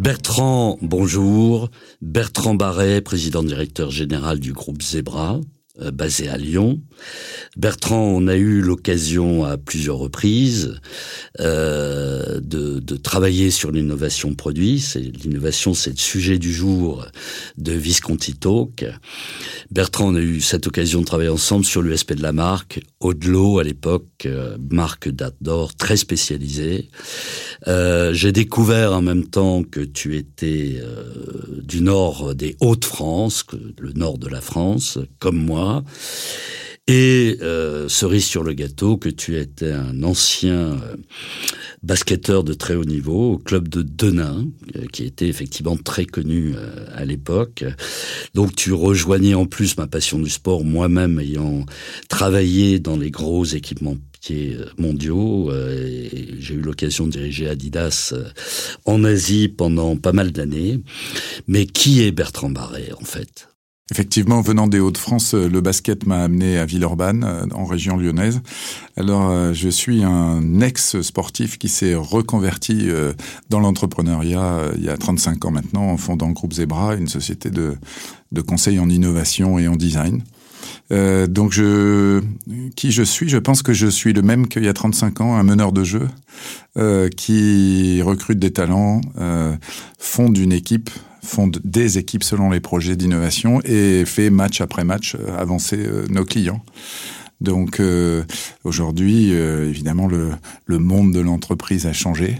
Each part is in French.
Bertrand, bonjour. Bertrand Barret, président directeur général du groupe Zebra, basé à Lyon. Bertrand, on a eu l'occasion à plusieurs reprises euh, de, travailler sur l'innovation produit. L'innovation, c'est le sujet du jour de Visconti Talk. Bertrand, on a eu cette occasion de travailler ensemble sur l'USP de la marque, Audelot à l'époque, euh, marque date d'or très spécialisée. Euh, J'ai découvert en même temps que tu étais euh, du nord des Hauts-de-France, le nord de la France, comme moi. Et euh, cerise sur le gâteau, que tu étais un ancien euh, basketteur de très haut niveau au club de Denain, euh, qui était effectivement très connu à l'époque. Donc tu rejoignais en plus ma passion du sport, moi-même ayant travaillé dans les gros équipements mondiaux. J'ai eu l'occasion de diriger Adidas en Asie pendant pas mal d'années. Mais qui est Bertrand Barret en fait? Effectivement, venant des Hauts-de-France, euh, le basket m'a amené à Villeurbanne, euh, en région lyonnaise. Alors, euh, je suis un ex-sportif qui s'est reconverti dans l'entrepreneuriat il y a 35 ans maintenant, en fondant Groupe Zebra, une société de, de conseil en innovation et en design. Donc qui je suis, je pense que je suis le même qu'il y a 35 ans, un meneur de jeu qui recrute des talents, fonde une équipe, fonde des équipes selon les projets d'innovation et fait match après match euh, avancer euh, nos clients. Donc aujourd'hui, évidemment, le, monde de l'entreprise a changé.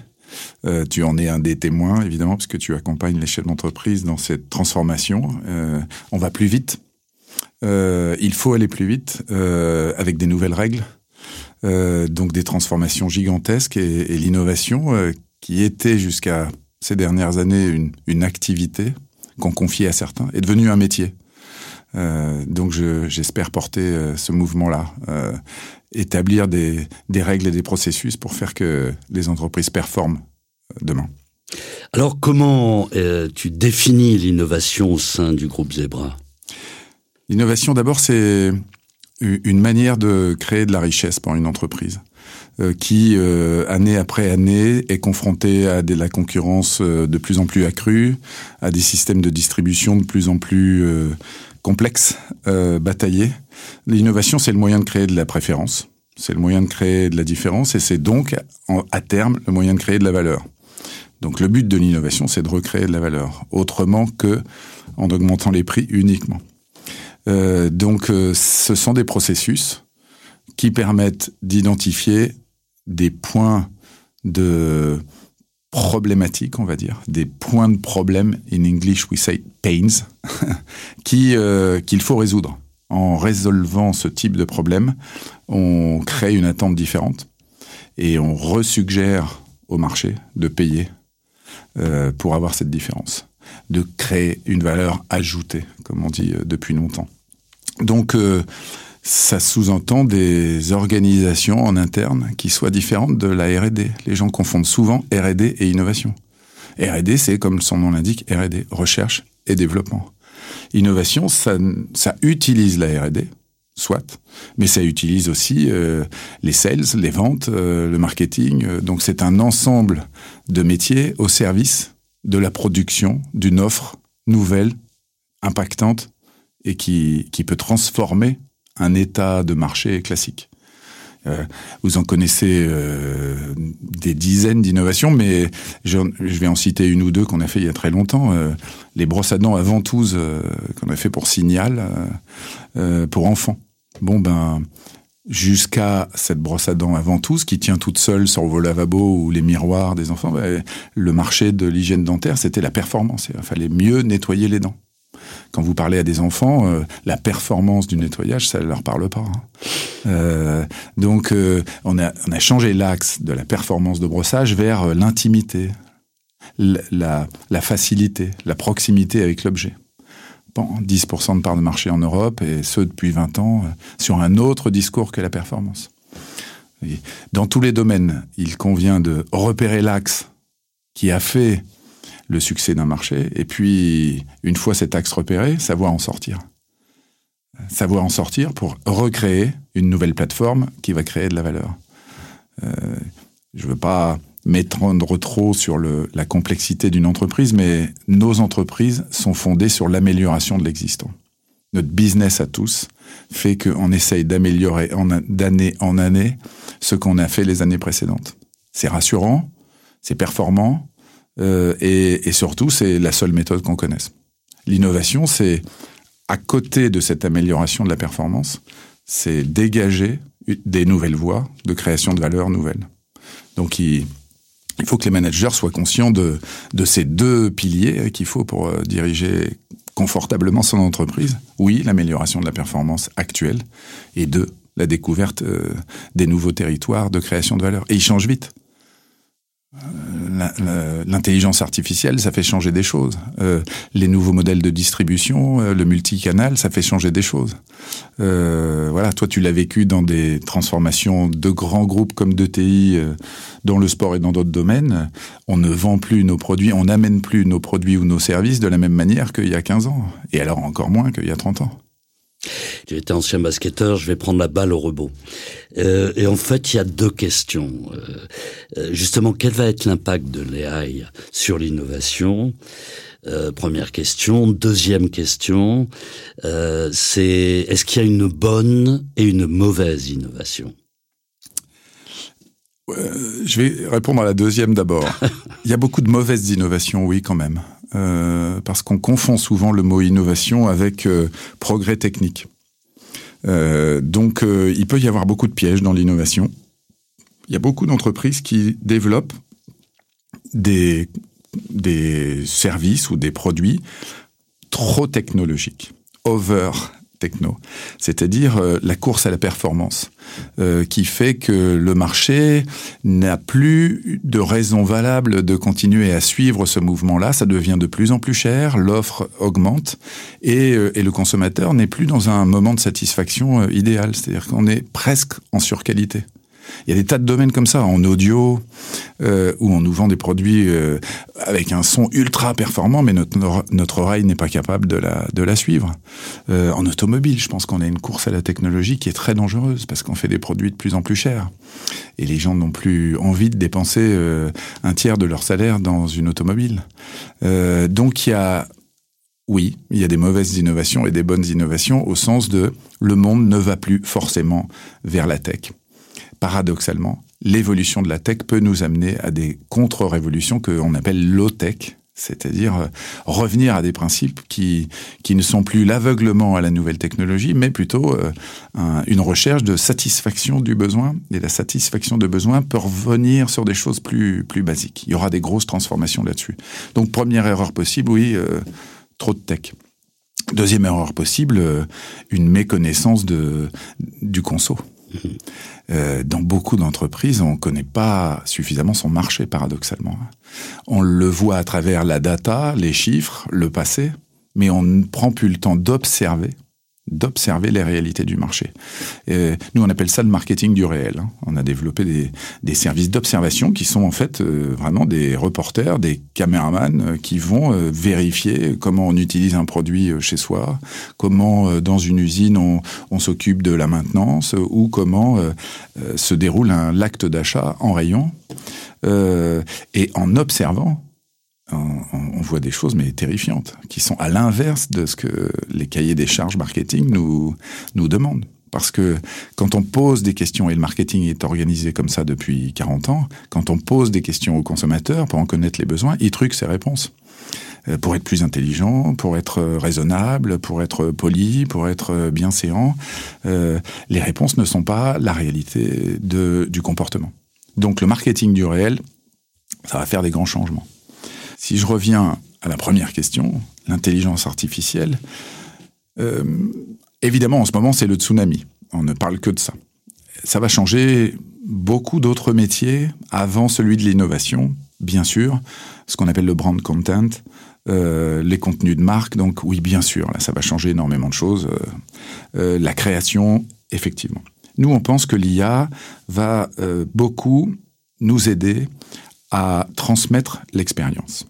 Euh, tu en es un des témoins, évidemment, parce que tu accompagnes les chefs d'entreprise dans cette transformation. Euh, on va plus vite. Euh, il faut aller plus vite euh, avec des nouvelles règles, euh, donc des transformations gigantesques et, l'innovation euh, qui était jusqu'à ces dernières années une, une activité qu'on confiait à certains est devenue un métier. Euh, donc j'espère porter euh, ce mouvement-là, euh, établir des, des, règles et des processus pour faire que les entreprises performent demain. Alors comment tu définis l'innovation au sein du groupe Zebra? L'innovation, d'abord, c'est une manière de créer de la richesse pour une entreprise qui, euh, année après année, est confrontée à de la concurrence euh, de plus en plus accrue, à des systèmes de distribution de plus en plus euh, complexes, euh, bataillés. L'innovation, c'est le moyen de créer de la préférence, c'est le moyen de créer de la différence, et c'est donc, à terme, le moyen de créer de la valeur. Donc le but de l'innovation, c'est de recréer de la valeur, autrement que en augmentant les prix uniquement. Euh, donc, euh, ce sont des processus qui permettent d'identifier des points de problématiques, on va dire, des points de problème, in English we say pains, euh, qu'il faut résoudre. En résolvant ce type de problème, on crée une attente différente et on resuggère au marché de payer euh, pour avoir cette différence de créer une valeur ajoutée, comme on dit euh, depuis longtemps. Donc, ça sous-entend des organisations en interne qui soient différentes de la R&D. Les gens confondent souvent R&D et innovation. R&D, c'est comme son nom l'indique, R&D, recherche et développement. Innovation, ça, ça utilise la R&D, soit, mais ça utilise aussi euh, les sales, les ventes, euh, le marketing. Donc c'est un ensemble de métiers au service de la production d'une offre nouvelle, impactante et qui, qui peut transformer un état de marché classique. Euh, vous en connaissez euh, des dizaines d'innovations, mais je, vais en citer une ou deux qu'on a fait il y a très longtemps. Euh, les brosses à dents à ventouse qu'on a fait pour Signal, pour enfants. Bon ben, jusqu'à cette brosse à dents à ventouse qui tient toute seule sur vos lavabos ou les miroirs des enfants, ben, le marché de l'hygiène dentaire, c'était la performance. Il fallait mieux nettoyer les dents. Quand vous parlez à des enfants, euh, la performance du nettoyage, ça ne leur parle pas. Hein. Euh, donc, euh, on, a, changé l'axe de la performance de brossage vers l'intimité, la, la facilité, la proximité avec l'objet. 10% de part de marché en Europe, et ce depuis 20 ans, sur un autre discours que la performance. Dans tous les domaines, il convient de repérer l'axe qui a fait le succès d'un marché, et puis, une fois cet axe repéré, savoir en sortir. Savoir en sortir pour recréer une nouvelle plateforme qui va créer de la valeur. Euh, je ne veux pas m'étendre trop sur la complexité d'une entreprise, mais nos entreprises sont fondées sur l'amélioration de l'existant. Notre business à tous fait qu'on essaye d'améliorer d'année en année ce qu'on a fait les années précédentes. C'est rassurant, c'est performant, euh, et, surtout, c'est la seule méthode qu'on connaisse. L'innovation, c'est à côté de cette amélioration de la performance, c'est dégager des nouvelles voies de création de valeur nouvelles. Donc, il, faut que les managers soient conscients de, ces deux piliers qu'il faut pour euh, diriger confortablement son entreprise. Oui, l'amélioration de la performance actuelle, et deux, la découverte euh, des nouveaux territoires de création de valeur. Et ils changent vite. Euh, l'intelligence artificielle, ça fait changer des choses. Euh, les nouveaux modèles de distribution, euh, le multicanal, ça fait changer des choses. voilà, toi, tu l'as vécu dans des transformations de grands groupes comme de TI, dans le sport et dans d'autres domaines. On ne vend plus nos produits, on n'amène plus nos produits ou nos services de la même manière qu'il y a 15 ans. Et alors encore moins qu'il y a 30 ans. Été ancien basketteur, je vais prendre la balle au rebond. Euh, et en fait, il y a deux questions. Euh, euh justement, quel va être l'impact de l'AI sur l'innovation? Euh, Première question. Deuxième question, euh, c'est est-ce qu'il y a une bonne et une mauvaise innovation? Je vais répondre à la deuxième d'abord. il y a beaucoup de mauvaises innovations, oui, quand même. Euh, parce qu'on confond souvent le mot innovation avec euh, progrès technique. Euh, donc il peut y avoir beaucoup de pièges dans l'innovation. Il y a beaucoup d'entreprises qui développent des, des services ou des produits trop technologiques, over techno, c'est-à-dire euh, la course à la performance, euh, qui fait que le marché n'a plus de raison valable de continuer à suivre ce mouvement-là. Ça devient de plus en plus cher, l'offre augmente et, euh, et, le consommateur n'est plus dans un moment de satisfaction idéal, c'est-à-dire qu'on est presque en surqualité. Il y a des tas de domaines comme ça, en audio, euh, où on nous vend des produits euh, avec un son ultra performant, mais notre, oreille n'est pas capable de la, suivre. Euh, en automobile, je pense qu'on a une course à la technologie qui est très dangereuse, parce qu'on fait des produits de plus en plus chers. Et les gens n'ont plus envie de dépenser un tiers de leur salaire dans une automobile. Donc il y a oui, il y a des mauvaises innovations et des bonnes innovations au sens de le monde ne va plus forcément vers la tech paradoxalement, l'évolution de la tech peut nous amener à des contre-révolutions qu'on appelle low-tech, c'est-à-dire euh, revenir à des principes qui, qui ne sont plus l'aveuglement à la nouvelle technologie, mais plutôt euh, une recherche de satisfaction du besoin. Et la satisfaction de besoin peut revenir sur des choses plus, plus basiques. Il y aura des grosses transformations là-dessus. Donc première erreur possible, oui, euh, trop de tech. Deuxième erreur possible, une méconnaissance de, du conso. Euh, dans beaucoup d'entreprises, on ne connaît pas suffisamment son marché, paradoxalement. On le voit à travers la data, les chiffres, le passé, mais on ne prend plus le temps d'observer d'observer les réalités du marché. Nous, on appelle ça le marketing du réel. Hein. On a développé des, services d'observation qui sont en fait euh, vraiment des reporters, des caméramans euh, qui vont euh, vérifier comment on utilise un produit chez soi, comment dans une usine on, on s'occupe de la maintenance ou comment se déroule l'acte d'achat en rayon. et en observant, on, voit des choses mais terrifiantes, qui sont à l'inverse de ce que les cahiers des charges marketing nous, nous demandent. Parce que quand on pose des questions, et le marketing est organisé comme ça depuis 40 ans, quand on pose des questions aux consommateurs pour en connaître les besoins, ils truquent ses réponses. Euh, pour être plus intelligent, pour être raisonnable, pour être poli, pour être euh, les réponses ne sont pas la réalité de, du comportement. Donc le marketing du réel, ça va faire des grands changements. Si je reviens à la première question, l'intelligence artificielle, euh, évidemment, en ce moment, c'est le tsunami. On ne parle que de ça. Ça va changer beaucoup d'autres métiers avant celui de l'innovation, bien sûr, ce qu'on appelle le brand content, euh, les contenus de marque. Donc oui, bien sûr, ça va changer énormément de choses. Euh, la création, effectivement. Nous, on pense que l'IA va beaucoup nous aider à transmettre l'expérience.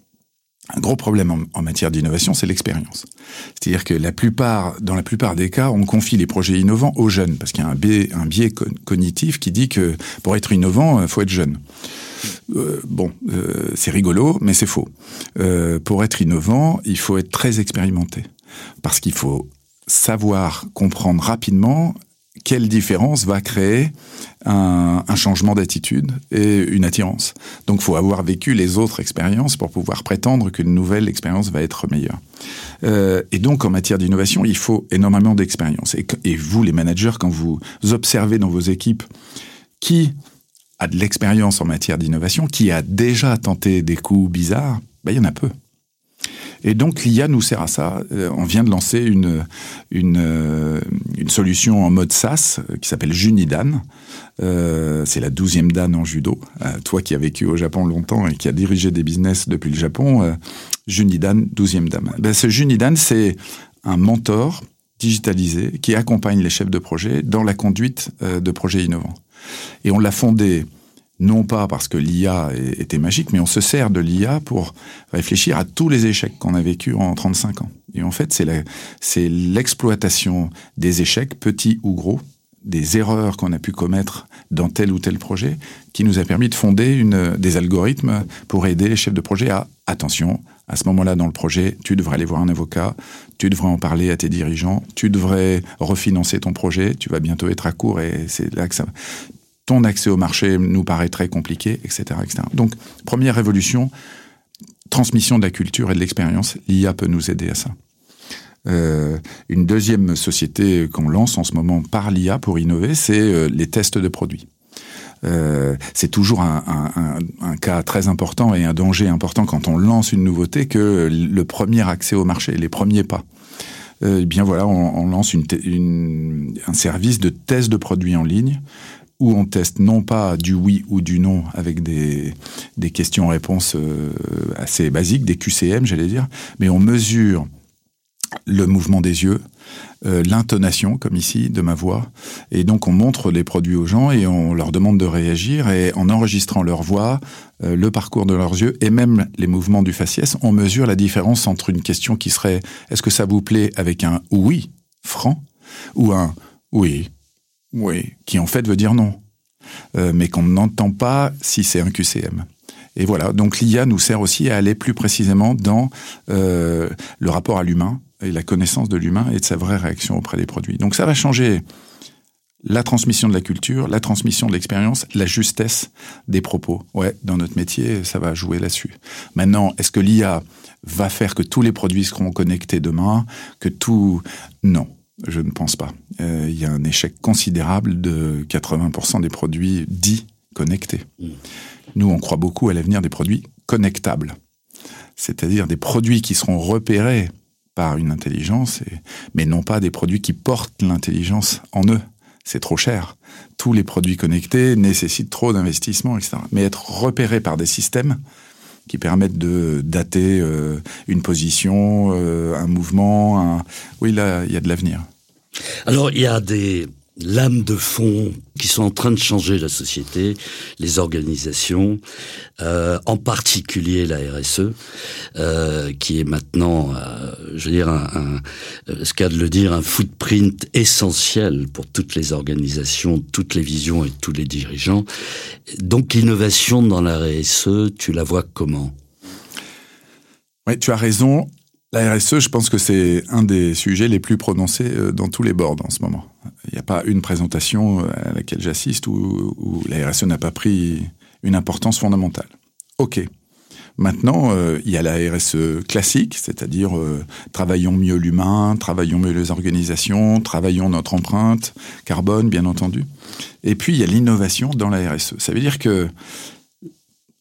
Un gros problème en, matière d'innovation, c'est l'expérience. C'est-à-dire que la plupart, dans la plupart des cas, on confie les projets innovants aux jeunes, parce qu'il y a un biais, cognitif qui dit que pour être innovant, il faut être jeune. Euh, bon, euh, c'est rigolo, mais c'est faux. Euh, pour être innovant, il faut être très expérimenté. Parce qu'il faut savoir comprendre rapidement quelle différence va créer un, changement d'attitude et une attirance. Donc, faut avoir vécu les autres expériences pour pouvoir prétendre qu'une nouvelle expérience va être meilleure. et donc, en matière d'innovation, il faut énormément d'expérience. et, vous, les managers, quand vous observez dans vos équipes qui a de l'expérience en matière d'innovation, qui a déjà tenté des coups bizarres, ben, il y en a peu. Et donc l'IA nous sert à ça. Euh, on vient de lancer une, une, euh, solution en mode SaaS euh, qui s'appelle Junidan. C'est la douzième dan en judo. toi qui as vécu au Japon longtemps et qui a dirigé des business depuis le Japon, Junidan, douzième dan. Ben, ce Junidan, c'est un mentor digitalisé qui accompagne les chefs de projet dans la conduite de projets innovants. Et on l'a fondé non pas parce que l'IA était magique, mais on se sert de l'IA pour réfléchir à tous les échecs qu'on a vécus en 35 ans. Et en fait, c'est l'exploitation des échecs, petits ou gros, des erreurs qu'on a pu commettre dans tel ou tel projet, qui nous a permis de fonder des algorithmes pour aider les chefs de projet à, attention, à ce moment-là dans le projet, tu devrais aller voir un avocat, tu devrais en parler à tes dirigeants, tu devrais refinancer ton projet, tu vas bientôt être à court et c'est là que ça ton accès au marché nous paraît très compliqué, etc. etc. Donc, première révolution, transmission de la culture et de l'expérience, l'IA peut nous aider à ça. Euh, une deuxième société qu'on lance en ce moment par l'IA pour innover, c'est euh, les tests de produits. Euh, c'est toujours un, cas très important et un danger important quand on lance une nouveauté que le premier accès au marché, les premiers pas. Eh bien voilà, on, lance un service de test de produits en ligne où on teste non pas du oui ou du non avec des, questions-réponses euh, assez basiques, des QCM j'allais dire, mais on mesure le mouvement des yeux, euh, l'intonation, comme ici, de ma voix. Et donc on montre les produits aux gens et on leur demande de réagir. Et en enregistrant leur voix, euh, le parcours de leurs yeux et même les mouvements du faciès, on mesure la différence entre une question qui serait est-ce que ça vous plaît avec un oui franc ou un oui oui, qui en fait veut dire non, euh, mais qu'on n'entend pas si c'est un QCM. Et voilà, donc l'IA nous sert aussi à aller plus précisément dans euh, le rapport à l'humain et la connaissance de l'humain et de sa vraie réaction auprès des produits. Donc ça va changer la transmission de la culture, la transmission de l'expérience, la justesse des propos. Ouais, dans notre métier, ça va jouer là-dessus. Maintenant, est-ce que l'IA va faire que tous les produits seront connectés demain, que tout... Non. Je ne pense pas. Euh, il y a un échec considérable de 80% des produits dits connectés. Mm. Nous, on croit beaucoup à l'avenir des produits connectables, c'est-à-dire des produits qui seront repérés par une intelligence, mais non pas des produits qui portent l'intelligence en eux. C'est trop cher. Tous les produits connectés nécessitent trop d'investissement, etc. Mais être repérés par des systèmes, qui permettent de dater euh, une position, euh, un mouvement. Un... Oui, là, il y a de l'avenir. Alors, il y a des lames de fond qui sont en train de changer la société, les organisations, euh, en particulier la RSE, euh, qui est maintenant, euh, je veux dire, un, ce qu'a de le dire, un footprint essentiel pour toutes les organisations, toutes les visions et tous les dirigeants. Donc l'innovation dans la RSE, tu la vois comment? Oui, tu as raison. La RSE, je pense que c'est un des sujets les plus prononcés euh, dans tous les boards en ce moment. Il n'y a pas une présentation euh, à laquelle j'assiste où, la RSE n'a pas pris une importance fondamentale. OK. Maintenant, euh, il y a la RSE classique, c'est-à-dire travaillons mieux l'humain, travaillons mieux les organisations, travaillons notre empreinte carbone, bien entendu. Et puis, il y a l'innovation dans la RSE. Ça veut dire que,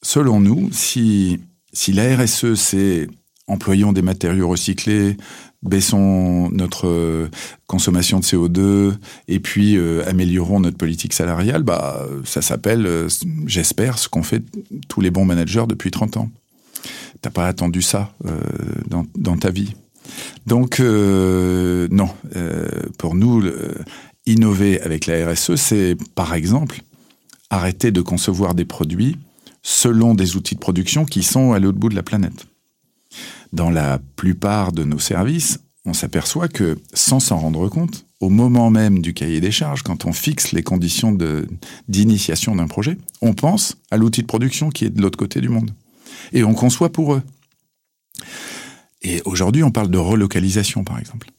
selon nous, si, si la RSE, c'est employons des matériaux recyclés, baissons notre euh, consommation de CO2 et puis euh, améliorons notre politique salariale, bah ça s'appelle, euh, j'espère, ce qu'ont fait tous les bons managers depuis 30 ans. T'as pas attendu ça dans, dans, ta vie. Donc non, pour nous, innover avec la RSE, c'est par exemple arrêter de concevoir des produits selon des outils de production qui sont à l'autre bout de la planète dans la plupart de nos services, on s'aperçoit que, sans s'en rendre compte, au moment même du cahier des charges, quand on fixe les conditions d'initiation d'un projet, on pense à l'outil de production qui est de l'autre côté du monde. Et on conçoit pour eux. Et aujourd'hui, on parle de relocalisation, par exemple.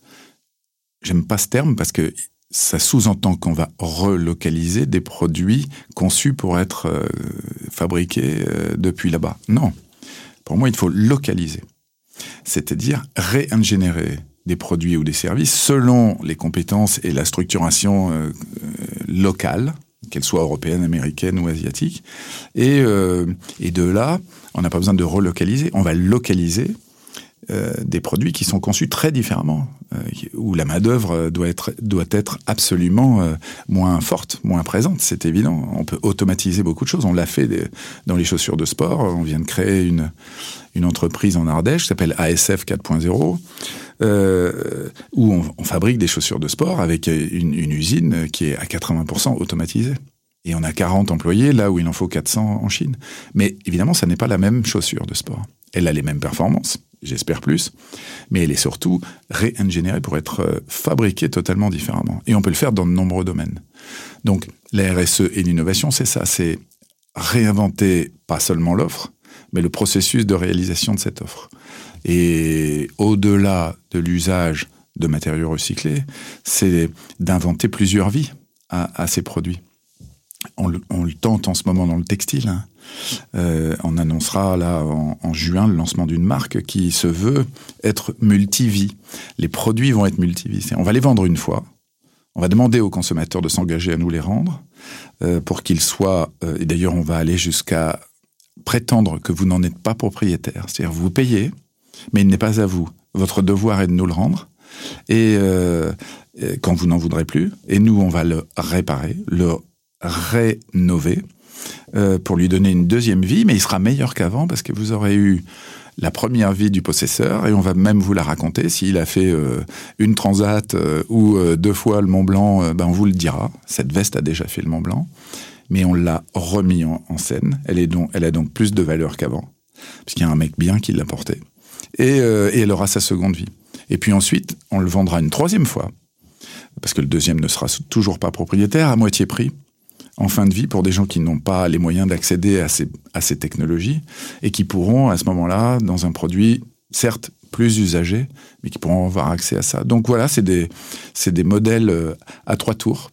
J'aime pas ce terme parce que ça sous-entend qu'on va relocaliser des produits conçus pour être euh, fabriqués euh, depuis là-bas. Non. Pour moi, il faut localiser c'est-à-dire réingénérer des produits ou des services selon les compétences et la structuration euh, euh, locale, qu'elle soit européenne, américaine ou asiatique. Euh, et de là, on n'a pas besoin de relocaliser, on va localiser des produits qui sont conçus très différemment, où la main-d'œuvre doit être, doit être absolument moins forte, moins présente, c'est évident. On peut automatiser beaucoup de choses. On l'a fait dans les chaussures de sport. On vient de créer une, une entreprise en Ardèche qui s'appelle ASF 4.0, euh, où on, fabrique des chaussures de sport avec une, usine qui est à 80% automatisée. Et on a 40 employés là où il en faut 400 en Chine. Mais évidemment, ça n'est pas la même chaussure de sport. Elle a les mêmes performances, j'espère plus, mais elle est surtout réingénérée pour être euh, fabriquée totalement différemment. Et on peut le faire dans de nombreux domaines. Donc la RSE et l'innovation, c'est ça, c'est réinventer pas seulement l'offre, mais le processus de réalisation de cette offre. Et au-delà de l'usage de matériaux recyclés, c'est d'inventer plusieurs vies à, ces produits. On le, tente en ce moment dans le textile. Hein. Euh, on annoncera là en, juin le lancement d'une marque qui se veut être multivie. Les produits vont être multivie. On va les vendre une fois. On va demander aux consommateurs de s'engager à nous les rendre euh, pour qu'ils soient. Euh, et d'ailleurs, on va aller jusqu'à prétendre que vous n'en êtes pas propriétaire. C'est-à-dire vous payez, mais il n'est pas à vous. Votre devoir est de nous le rendre. Et quand vous n'en voudrez plus, et nous, on va le réparer, le rénover, euh, pour lui donner une deuxième vie, mais il sera meilleur qu'avant parce que vous aurez eu la première vie du possesseur et on va même vous la raconter. S'il a fait euh, une transat ou deux fois le Mont Blanc, ben on vous le dira. Cette veste a déjà fait le Mont Blanc mais on l'a remis en, scène. Elle, est donc, elle a donc plus de valeur qu'avant, puisqu'il y a un mec bien qui l'a portée. Euh, et elle aura sa seconde vie. Et puis ensuite, on le vendra une troisième fois, parce que le deuxième ne sera toujours pas propriétaire, à moitié prix, en fin de vie, pour des gens qui n'ont pas les moyens d'accéder à ces, technologies, et qui pourront, à ce moment-là, dans un produit, certes, plus usagé, mais qui pourront avoir accès à ça. Donc voilà, c'est des, des modèles euh, à trois tours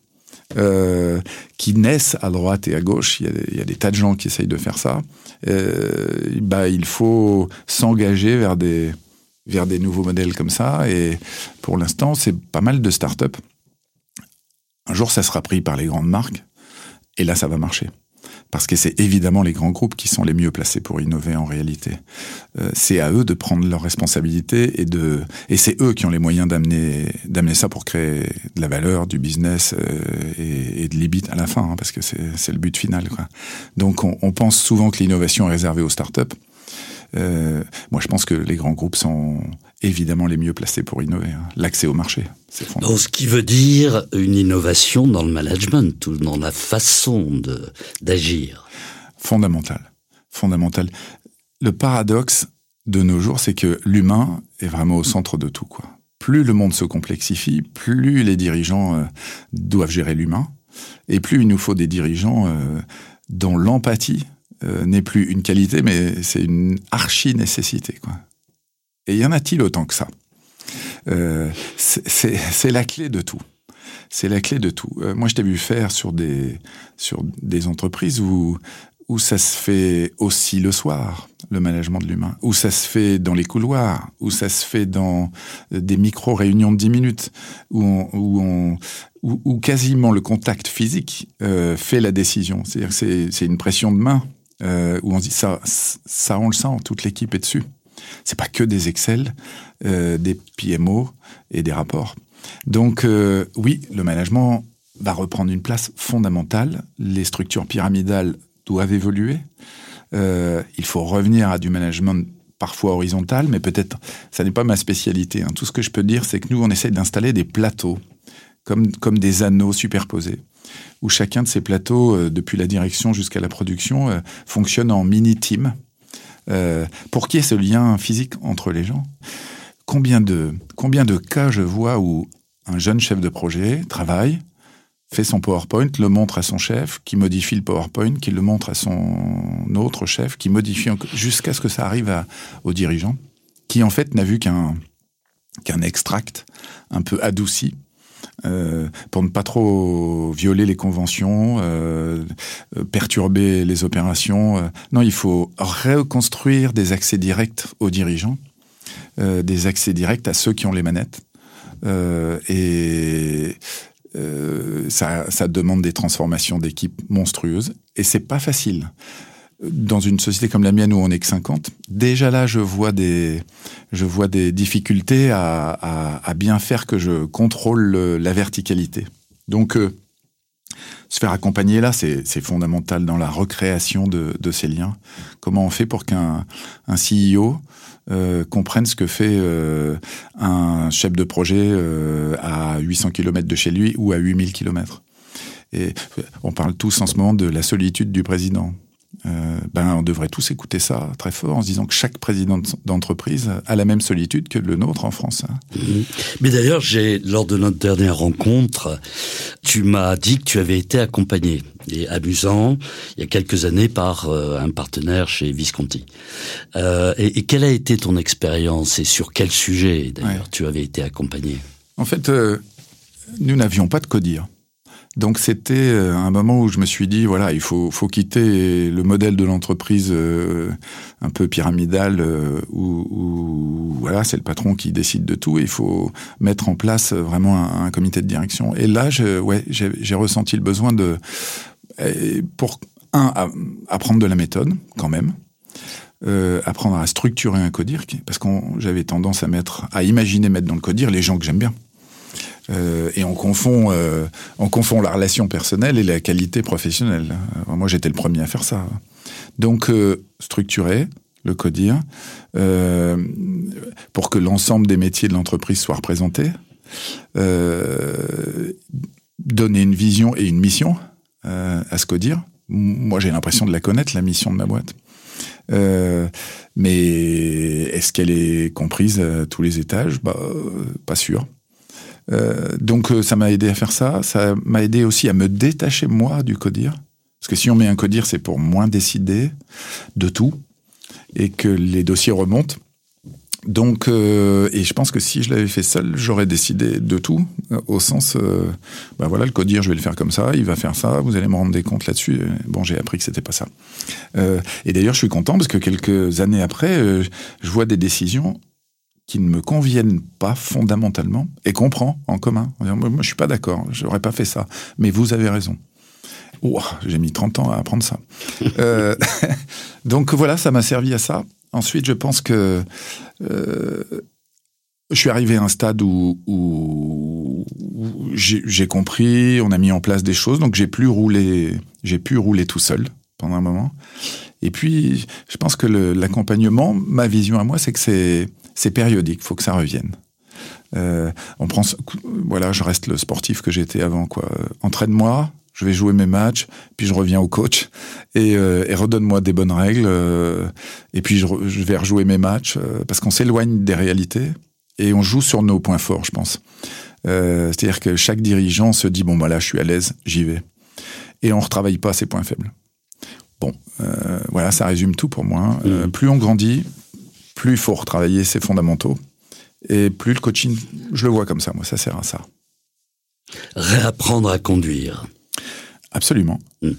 euh, qui naissent à droite et à gauche. Il y, a, des tas de gens qui essayent de faire ça. Euh, bah, il faut s'engager vers des, vers des nouveaux modèles comme ça. Et pour l'instant, c'est pas mal de start-up. Un jour, ça sera pris par les grandes marques. Et là, ça va marcher parce que c'est évidemment les grands groupes qui sont les mieux placés pour innover en réalité. Euh, c'est à eux de prendre leurs responsabilités et de et c'est eux qui ont les moyens d'amener d'amener ça pour créer de la valeur, du business euh, et, et, de l'EBIT à la fin, hein, parce que c'est le but final. Quoi. Donc on, on pense souvent que l'innovation est réservée aux startups. Euh, moi, je pense que les grands groupes sont évidemment les mieux placés pour innover. Hein. L'accès au marché, c'est fondamental. Ce qui veut dire une innovation dans le management, ou dans la façon d'agir. Fondamental. Fondamental. Le paradoxe de nos jours, c'est que l'humain est vraiment au centre de tout. Quoi. Plus le monde se complexifie, plus les dirigeants euh, doivent gérer l'humain, et plus il nous faut des dirigeants euh, dont l'empathie euh, n'est plus une qualité, mais c'est une archi-nécessité. Quoi. Et y en a-t-il autant que ça? Euh, C'est la clé de tout. C'est la clé de tout. Euh, moi, je t'ai vu faire sur des, sur des entreprises où, où ça se fait aussi le soir, le management de l'humain, où ça se fait dans les couloirs, où ça se fait dans des micro-réunions de 10 minutes, où, où, on, où, quasiment le contact physique fait la décision. C'est-à-dire c'est une pression de main euh, où on se dit ça, ça on le sent, toute l'équipe est dessus. C'est pas que des Excel, euh, des PMO et des rapports. Donc euh, oui, le management va reprendre une place fondamentale. Les structures pyramidales doivent évoluer. Il faut revenir à du management parfois horizontal, mais peut-être ça n'est pas ma spécialité. Hein. Tout ce que je peux dire, c'est que nous, on essaie d'installer des plateaux, comme, comme des anneaux superposés, où chacun de ces plateaux, euh, depuis la direction jusqu'à la production, euh, fonctionne en mini-team, euh, pour qu'il y ait ce lien physique entre les gens. Combien de, combien de cas je vois où un jeune chef de projet travaille, fait son PowerPoint, le montre à son chef, qui modifie le PowerPoint, qui le montre à son autre chef, qui modifie jusqu'à ce que ça arrive au dirigeant, qui en fait n'a vu qu'un qu'un extract un peu adouci euh, pour ne pas trop violer les conventions, euh, perturber les opérations. Euh, non, il faut reconstruire des accès directs aux dirigeants, euh, des accès directs à ceux qui ont les manettes. Euh, et euh, ça, ça, demande des transformations d'équipes monstrueuses et c'est pas facile. Dans une société comme la mienne où on est que 50, déjà là je vois des, je vois des difficultés à, à, à bien faire que je contrôle la verticalité. Donc euh, se faire accompagner là, c'est fondamental dans la recréation de, de, ces liens. Comment on fait pour qu'un un CEO euh, comprennent ce que fait euh, un chef de projet euh, à 800 km de chez lui ou à 8000 km. Et on parle tous en ce moment de la solitude du président. Euh, ben, on devrait tous écouter ça très fort en se disant que chaque président d'entreprise a la même solitude que le nôtre en France. Hein. Mmh. Mais d'ailleurs, j'ai lors de notre dernière rencontre, tu m'as dit que tu avais été accompagné et amusant il y a quelques années par euh, un partenaire chez Visconti. Euh, et, et, quelle a été ton expérience et sur quel sujet d'ailleurs ouais. tu avais été accompagné? En fait, nous n'avions pas de codir. Donc c'était euh, un moment où je me suis dit voilà il faut faut quitter le modèle de l'entreprise euh, un peu pyramidal euh, où, voilà c'est le patron qui décide de tout et il faut mettre en place vraiment un, comité de direction. Et là ouais j'ai ressenti le besoin de pour un apprendre de la méthode quand même apprendre à structurer un codir parce que j'avais tendance à mettre à imaginer mettre dans le codir les gens que j'aime bien euh, et on confond, euh, on confond la relation personnelle et la qualité professionnelle. Euh, moi, j'étais le premier à faire ça. Donc, euh, structurer le CODIR euh, pour que l'ensemble des métiers de l'entreprise soient représentés, donner une vision et une mission à ce CODIR. Moi, j'ai l'impression de la connaître, la mission de ma boîte. mais est-ce qu'elle est comprise à tous les étages? Bah, Pas sûr. Euh, donc euh, ça m'a aidé à faire ça. Ça m'a aidé aussi à me détacher moi du codir. Parce que si on met un codir, c'est pour moins décider de tout et que les dossiers remontent. Donc, euh, et je pense que si je l'avais fait seul, j'aurais décidé de tout, euh, au sens, euh, bah voilà, le codir, je vais le faire comme ça, il va faire ça, vous allez me rendre des comptes là-dessus. Bon, j'ai appris que c'était pas ça. Et d'ailleurs, je suis content parce que quelques années après, je vois des décisions qui ne me conviennent pas fondamentalement et qu'on prend en commun. Moi, je suis pas d'accord, j'aurais pas fait ça. Mais vous avez raison. Oh, j'ai mis 30 ans à apprendre ça. euh, donc voilà, ça m'a servi à ça. Ensuite, je pense que euh, je suis arrivé à un stade où, où, où j'ai compris, on a mis en place des choses, donc j'ai plus roulé, j'ai pu rouler tout seul pendant un moment. Et puis, je pense que l'accompagnement, ma vision à moi, c'est que c'est c'est périodique, faut que ça revienne. Euh, on prend, voilà, je reste le sportif que j'étais avant, quoi. Entraîne-moi, je vais jouer mes matchs, puis je reviens au coach et, euh, et redonne-moi des bonnes règles, euh, et puis je, je, vais rejouer mes matchs parce qu'on s'éloigne des réalités et on joue sur nos points forts, je pense. C'est-à-dire que chaque dirigeant se dit bon bah là je suis à l'aise, j'y vais, et on retravaille pas ses points faibles. Bon, voilà, ça résume tout pour moi. Mmh. plus on grandit, plus il faut retravailler ses fondamentaux. Et plus le coaching, je le vois comme ça, moi, ça sert à ça. Réapprendre à conduire. Absolument. Mm.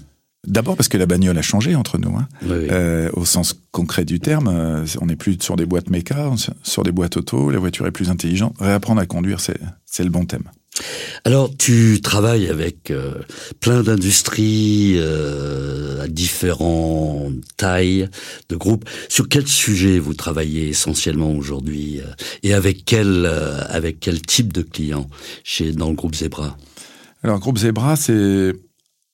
D'abord parce que la bagnole a changé entre nous, hein. oui, oui. Euh, au sens concret du terme. Euh, on n'est plus sur des boîtes méca, sur des boîtes auto, la voiture est plus intelligente. Réapprendre à conduire, c'est le bon thème. Alors, tu travailles avec euh, plein d'industries euh, à différentes tailles de groupes. Sur quel sujet vous travaillez essentiellement aujourd'hui euh, et avec quel type de clients chez dans le groupe Zebra? Alors, groupe Zebra, c'est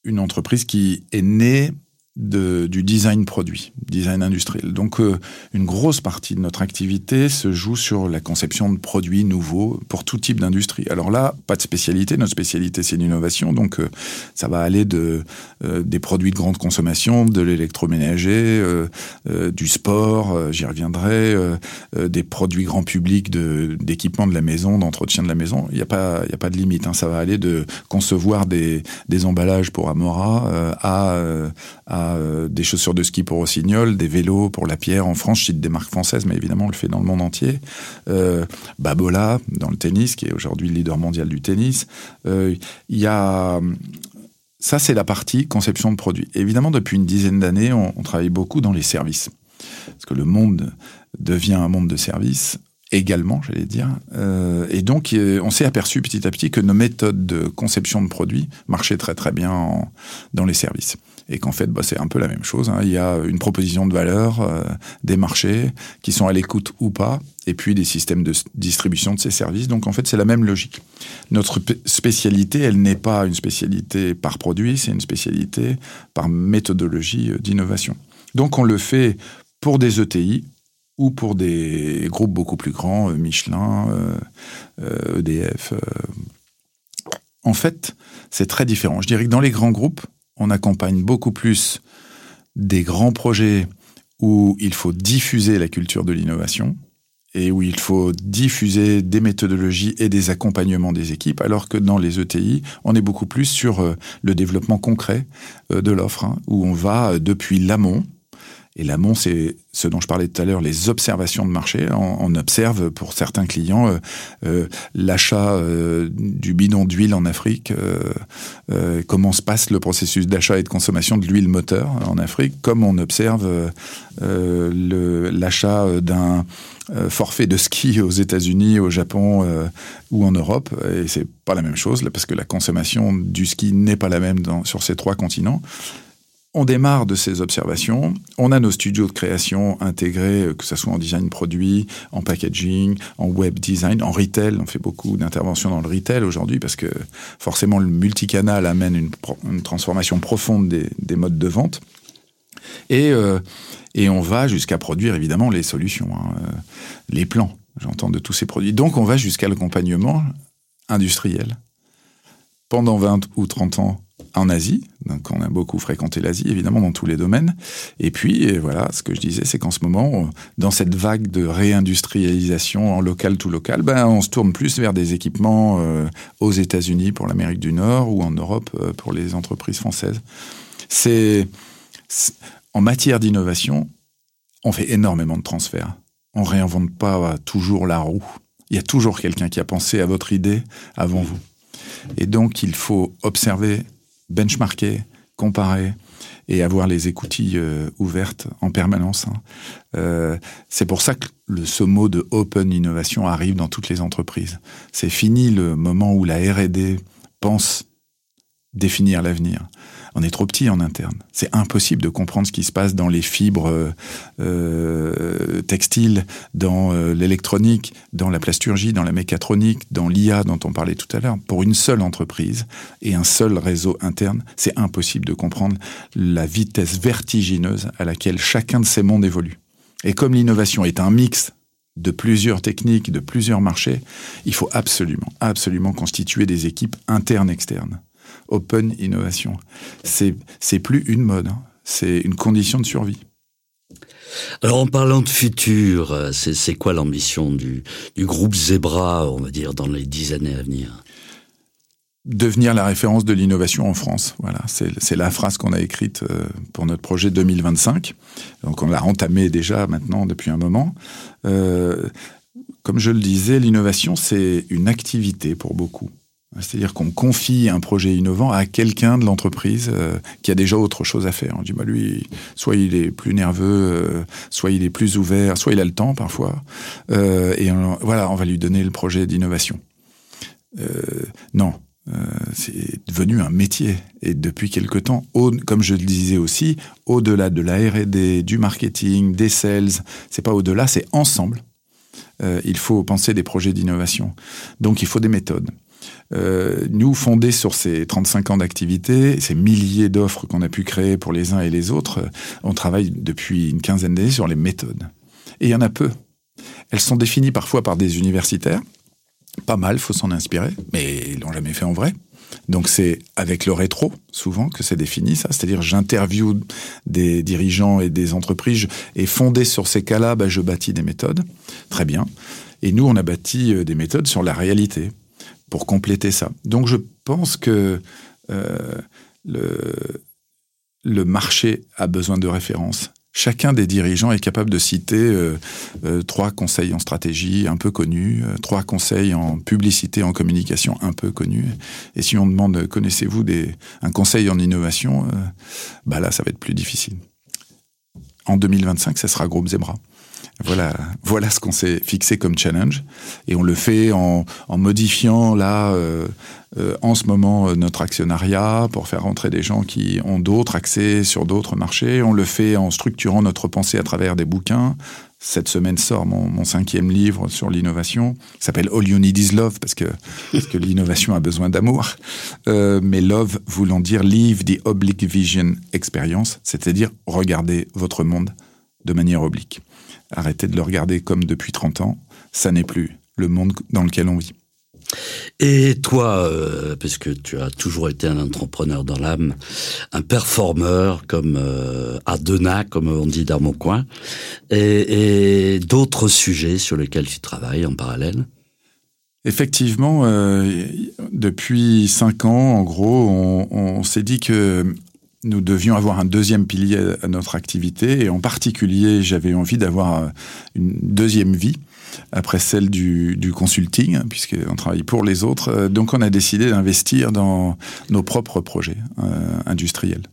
une entreprise qui est née de, du design produit, design industriel. Donc euh, une grosse partie de notre activité se joue sur la conception de produits nouveaux pour tout type d'industrie. Alors là, pas de spécialité, notre spécialité c'est l'innovation, donc euh, ça va aller de euh, des produits de grande consommation, de l'électroménager, du sport, j'y reviendrai, des produits grand public de d'équipement de la maison, d'entretien de la maison. Il n'y a pas il y a pas de limite. Hein. Ça va aller de concevoir des, des emballages pour Amora à euh, des chaussures de ski pour Rossignol, des vélos pour La Pierre en France, je cite des marques françaises, mais évidemment on le fait dans le monde entier. Euh, Babola dans le tennis, qui est aujourd'hui le leader mondial du tennis. Euh, il y a ça, c'est la partie conception de produits. évidemment, depuis une dizaine d'années, on, travaille beaucoup dans les services. Parce que le monde devient un monde de services également, j'allais dire. et donc, on s'est aperçu petit à petit que nos méthodes de conception de produits marchaient très très bien dans les services et qu'en fait, bah, c'est un peu la même chose. Hein. Il y a une proposition de valeur, euh, des marchés qui sont à l'écoute ou pas, et puis des systèmes de distribution de ces services. Donc en fait, c'est la même logique. Notre spécialité, elle n'est pas une spécialité par produit, c'est une spécialité par méthodologie euh, d'innovation. Donc on le fait pour des ETI ou pour des groupes beaucoup plus grands, euh, Michelin, EDF. E en fait, c'est très différent. Je dirais que dans les grands groupes, on accompagne beaucoup plus des grands projets où il faut diffuser la culture de l'innovation et où il faut diffuser des méthodologies et des accompagnements des équipes, alors que dans les ETI, on est beaucoup plus sur euh, le développement concret euh, de l'offre, hein, où on va euh, depuis l'amont, et l'amont, c'est ce dont je parlais tout à l'heure, les observations de marché. On, observe pour certains clients euh, euh, l'achat euh, du bidon d'huile en Afrique, comment se passe le processus d'achat et de consommation de l'huile moteur en Afrique, comme on observe l'achat d'un forfait de ski aux États-Unis, au Japon ou en Europe. Et c'est pas la même chose, parce que la consommation du ski n'est pas la même sur ces trois continents. On démarre de ces observations. On a nos studios de création intégrés, euh, que ce soit en design produit, en packaging, en web design, en retail. On fait beaucoup d'interventions dans le retail aujourd'hui parce que forcément le multicanal amène une, transformation profonde des, modes de vente. Et, euh, et on va jusqu'à produire évidemment les solutions, hein, euh, les plans, j'entends, de tous ces produits. Donc on va jusqu'à l'accompagnement industriel. Pendant 20 ou 30 ans, en Asie. Donc, on a beaucoup fréquenté l'Asie, évidemment, dans tous les domaines. Et puis, voilà, ce que je disais, c'est qu'en ce moment, dans cette vague de réindustrialisation en local tout local, ben, on se tourne plus vers des équipements euh, aux États-Unis pour l'Amérique du Nord ou en Europe euh, pour les entreprises françaises. C'est en matière d'innovation, on fait énormément de transferts. On réinvente pas toujours la roue. Il y a toujours quelqu'un qui a pensé à votre idée avant vous. Et donc, il faut observer benchmarker, comparer et avoir les écoutilles euh, ouvertes en permanence. Hein. Euh, c'est pour ça que le, ce mot de open innovation arrive dans toutes les entreprises. C'est fini le moment où la R&D pense définir l'avenir on est trop petit en interne. C'est impossible de comprendre ce qui se passe dans les fibres euh, euh, textiles, dans euh, l'électronique, dans la plasturgie, dans la mécatronique, dans l'IA dont on parlait tout à l'heure. Pour une seule entreprise et un seul réseau interne, c'est impossible de comprendre la vitesse vertigineuse à laquelle chacun de ces mondes évolue. Et comme l'innovation est un mix de plusieurs techniques, de plusieurs marchés, il faut absolument, absolument constituer des équipes internes-externes open innovation. C'est, c'est plus une mode, hein. c'est une condition de survie. Alors en parlant de futur, euh, c'est, quoi l'ambition du, du groupe Zebra, on va dire, dans les dix années à venir? Devenir la référence de l'innovation en France. Voilà, c'est la phrase qu'on a écrite euh, pour notre projet 2025. Donc on l'a entamé déjà maintenant depuis un moment. Euh, comme je le disais, l'innovation c'est une activité pour beaucoup. C'est-à-dire qu'on confie un projet innovant à quelqu'un de l'entreprise euh, qui a déjà autre chose à faire. On dit, bah lui, soit il est plus nerveux, euh, soit il est plus ouvert, soit il a le temps parfois. Euh, et voilà, on va lui donner le projet d'innovation. non, c'est devenu un métier. Et depuis quelque temps, comme je le disais aussi, au-delà de la R&D, du marketing, des sales, c'est pas au-delà, c'est ensemble. Euh, il faut penser des projets d'innovation. Donc il faut des méthodes. Euh, nous, fondés sur ces 35 ans d'activité, ces milliers d'offres qu'on a pu créer pour les uns et les autres, on travaille depuis une quinzaine d'années sur les méthodes. Et il y en a peu. Elles sont définies parfois par des universitaires. Pas mal, faut s'en inspirer, mais ils l'ont jamais fait en vrai. Donc c'est avec le rétro, souvent, que c'est défini ça. C'est-à-dire j'interview des dirigeants et des entreprises et fondé sur ces cas-là, bah, je bâtis des méthodes. Très bien. Et nous, on a bâti euh, des méthodes sur la réalité pour compléter ça. Donc je pense que euh, le, marché a besoin de références. Chacun des dirigeants est capable de citer euh, euh, trois conseils en stratégie un peu connus, trois conseils en publicité, en communication un peu connus. Et si on demande connaissez-vous un conseil en innovation, bah là ça va être plus difficile. En 2025, ça sera Groupe Zebra. Voilà, voilà ce qu'on s'est fixé comme challenge. Et on le fait en, modifiant là, euh, euh, en ce moment, euh, notre actionnariat pour faire rentrer des gens qui ont d'autres accès sur d'autres marchés. On le fait en structurant notre pensée à travers des bouquins. Cette semaine sort mon, cinquième livre sur l'innovation. s'appelle All You Need Is Love parce que, parce que l'innovation a besoin d'amour. Mais love voulant dire live the oblique vision experience, c'est-à-dire regarder votre monde de manière oblique. Arrêtez de le regarder comme depuis 30 ans. Ça n'est plus le monde dans lequel on vit. Et toi, euh, parce que tu as toujours été un entrepreneur dans l'âme, un performeur comme euh, Adena, comme on dit dans mon coin, et, d'autres sujets sur lesquels tu travailles en parallèle? Effectivement, euh, depuis cinq ans, en gros, on, on s'est dit que nous devions avoir un deuxième pilier à notre activité et en particulier j'avais envie d'avoir euh, une deuxième vie après celle du, du consulting hein, puisqu'on travaille pour les autres euh, donc on a décidé d'investir dans nos propres projets euh, industriels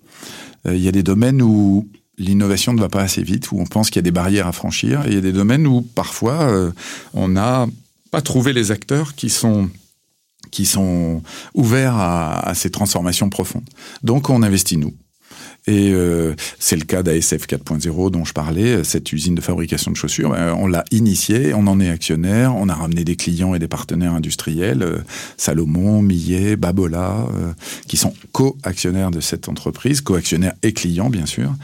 il y a des domaines où l'innovation ne va pas assez vite où on pense qu'il y a des barrières à franchir et il y a des domaines où parfois on n'a pas trouvé les acteurs qui sont qui sont ouverts à, à, ces transformations profondes. Donc on investit nous. Et euh, c'est le cas d'ASF 4.0 dont je parlais, cette usine de fabrication de chaussures. Ben, on l'a initiée, on en est actionnaire, on a ramené des clients et des partenaires industriels, euh, Salomon, Millet, Babola, euh, qui sont co-actionnaires de cette entreprise, co-actionnaires et clients bien sûr,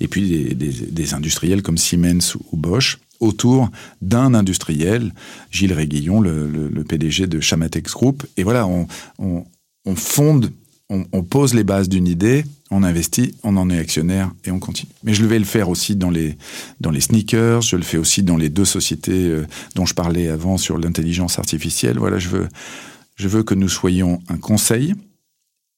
et puis des, industriels comme Siemens ou Bosch autour d'un industriel, Gilles Réguillon, le, PDG de Chamatex Group. Et voilà, on fonde on, pose les bases d'une idée, on investit, on en est actionnaire et on continue. Mais je vais le faire aussi dans les, dans les sneakers, je le fais aussi dans les deux sociétés euh, dont je parlais avant sur l'intelligence artificielle. Voilà, je veux, je veux que nous soyons un conseil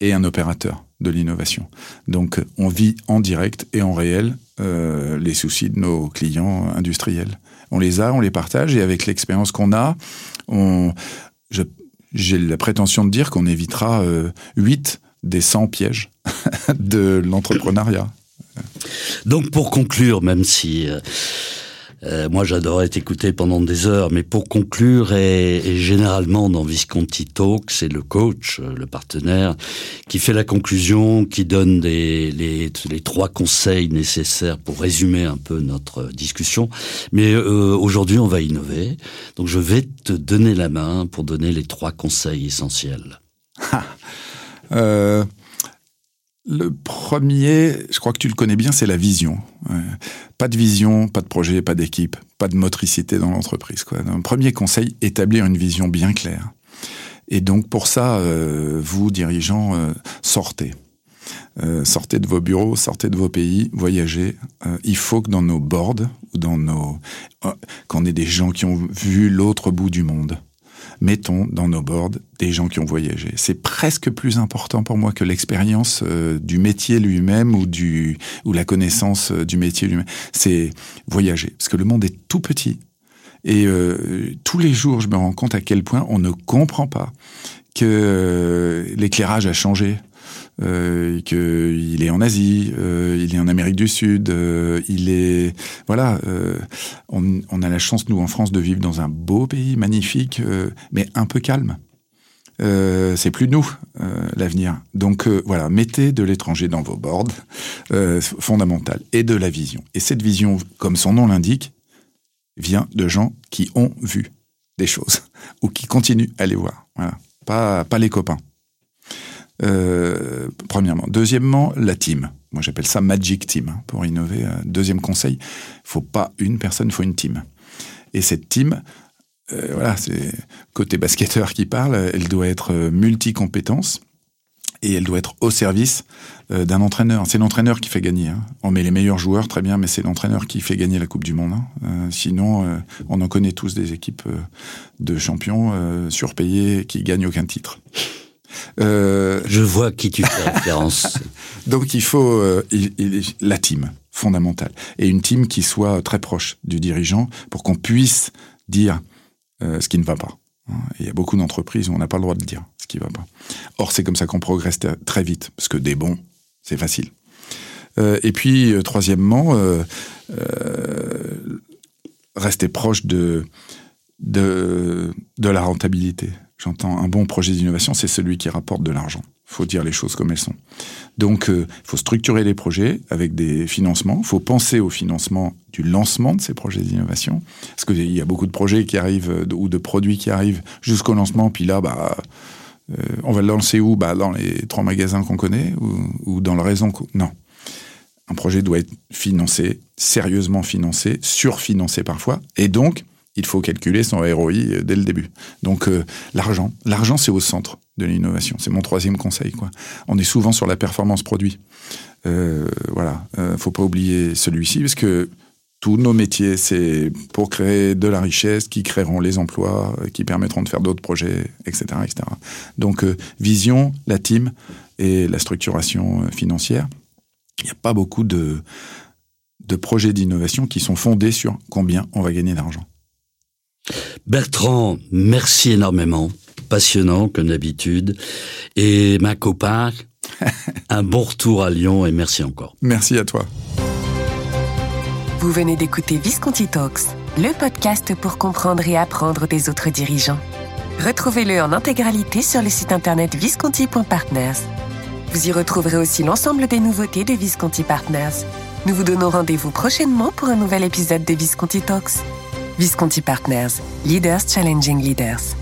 et un opérateur de l'innovation. Donc, on vit en direct et en réel euh, les soucis de nos clients industriels. On les a, on les partage et avec l'expérience qu'on a, on, j'ai la prétention de dire qu'on évitera euh, 8 des 100 pièges de l'entrepreneuriat. Donc pour conclure, même si euh, moi, j'adorais t'écouter pendant des heures, mais pour conclure, et, et généralement dans Visconti Talk, c'est le coach, euh, le partenaire, qui fait la conclusion, qui donne des, les, les trois conseils nécessaires pour résumer un peu notre discussion. Mais euh, aujourd'hui, on va innover, donc je vais te donner la main pour donner les trois conseils essentiels. euh, le premier, je crois que tu le connais bien, c'est la vision. Pas de vision, pas de projet, pas d'équipe, pas de motricité dans l'entreprise. Un premier conseil, établir une vision bien claire. Et donc pour ça, euh, vous, dirigeants, euh, sortez. Euh, sortez de vos bureaux, sortez de vos pays, voyagez. Il faut que dans nos boards ou dans nos, qu'on ait des gens qui ont vu l'autre bout du monde mettons dans nos boards des gens qui ont voyagé. C'est presque plus important pour moi que l'expérience euh, du métier lui-même ou du la connaissance euh, du métier lui-même. C'est voyager parce que le monde est tout petit et euh, tous les jours je me rends compte à quel point on ne comprend pas que l'éclairage a changé euh, qu'il est en Asie, euh, il est en Amérique du Sud, euh, il est voilà. Euh, on, a la chance nous en France de vivre dans un beau pays magnifique, mais un peu calme. C'est plus nous. l'avenir. Donc voilà, mettez de l'étranger dans vos boards, fondamental, et de la vision. Et cette vision, comme son nom l'indique, vient de gens qui ont vu des choses ou qui continuent à les voir. Voilà, pas pas les copains. Euh, premièrement. Deuxièmement, la team. Moi, j'appelle ça Magic Team hein, pour innover. Euh, deuxième conseil, faut pas une personne, faut une team. Et cette team, euh, voilà, c'est côté basketteur qui parle, elle doit être multi-compétences et elle doit être au service d'un entraîneur. C'est l'entraîneur qui fait gagner. Hein. On met les meilleurs joueurs, très bien, mais c'est l'entraîneur qui fait gagner la Coupe du Monde. Hein. sinon, on en connaît tous des équipes de champions surpayés qui gagnent aucun titre. Euh, Je vois qui tu fais référence. Donc il faut euh, la team fondamentale et une team qui soit très proche du dirigeant pour qu'on puisse dire euh, ce qui ne va pas. Il y a beaucoup d'entreprises où on n'a pas le droit de dire ce qui ne va pas. Or c'est comme ça qu'on progresse très vite parce que des bons c'est facile. et puis troisièmement rester proche de de, de la rentabilité. J'entends un bon projet d'innovation, c'est celui qui rapporte de l'argent. Faut dire les choses comme elles sont. Donc, il euh, faut structurer les projets avec des financements. Faut penser au financement du lancement de ces projets d'innovation. Parce qu'il y a beaucoup de projets qui arrivent euh, ou de produits qui arrivent jusqu'au lancement. Puis là, bah, euh, on va le lancer où? Bah, Dans les trois magasins qu'on connaît ou, ou dans le réseau Non. Un projet doit être financé, sérieusement financé, surfinancé parfois. Et donc, il faut calculer son ROI euh, dès le début. Donc euh, l'argent, l'argent c'est au centre de l'innovation. C'est mon troisième conseil. On est souvent sur la performance produit. Euh, voilà, euh, faut pas oublier celui-ci parce que tous nos métiers, c'est pour créer de la richesse, qui créeront les emplois, qui permettront de faire d'autres projets, etc., etc. Donc vision, la team et la structuration financière. Il n'y a pas beaucoup de de projets d'innovation qui sont fondés sur combien on va gagner d'argent. Bertrand, merci énormément. Passionnant comme d'habitude. Et ma copain, un bon retour à Lyon et merci encore. Merci à toi. Vous venez d'écouter Visconti Talks, le podcast pour comprendre et apprendre des autres dirigeants. Retrouvez-le en intégralité sur le site internet visconti.partners. Vous y retrouverez aussi l'ensemble des nouveautés de Visconti Partners. Nous vous donnons rendez-vous prochainement pour un nouvel épisode de Visconti Talks. Visconti Partners, Leaders Challenging Leaders.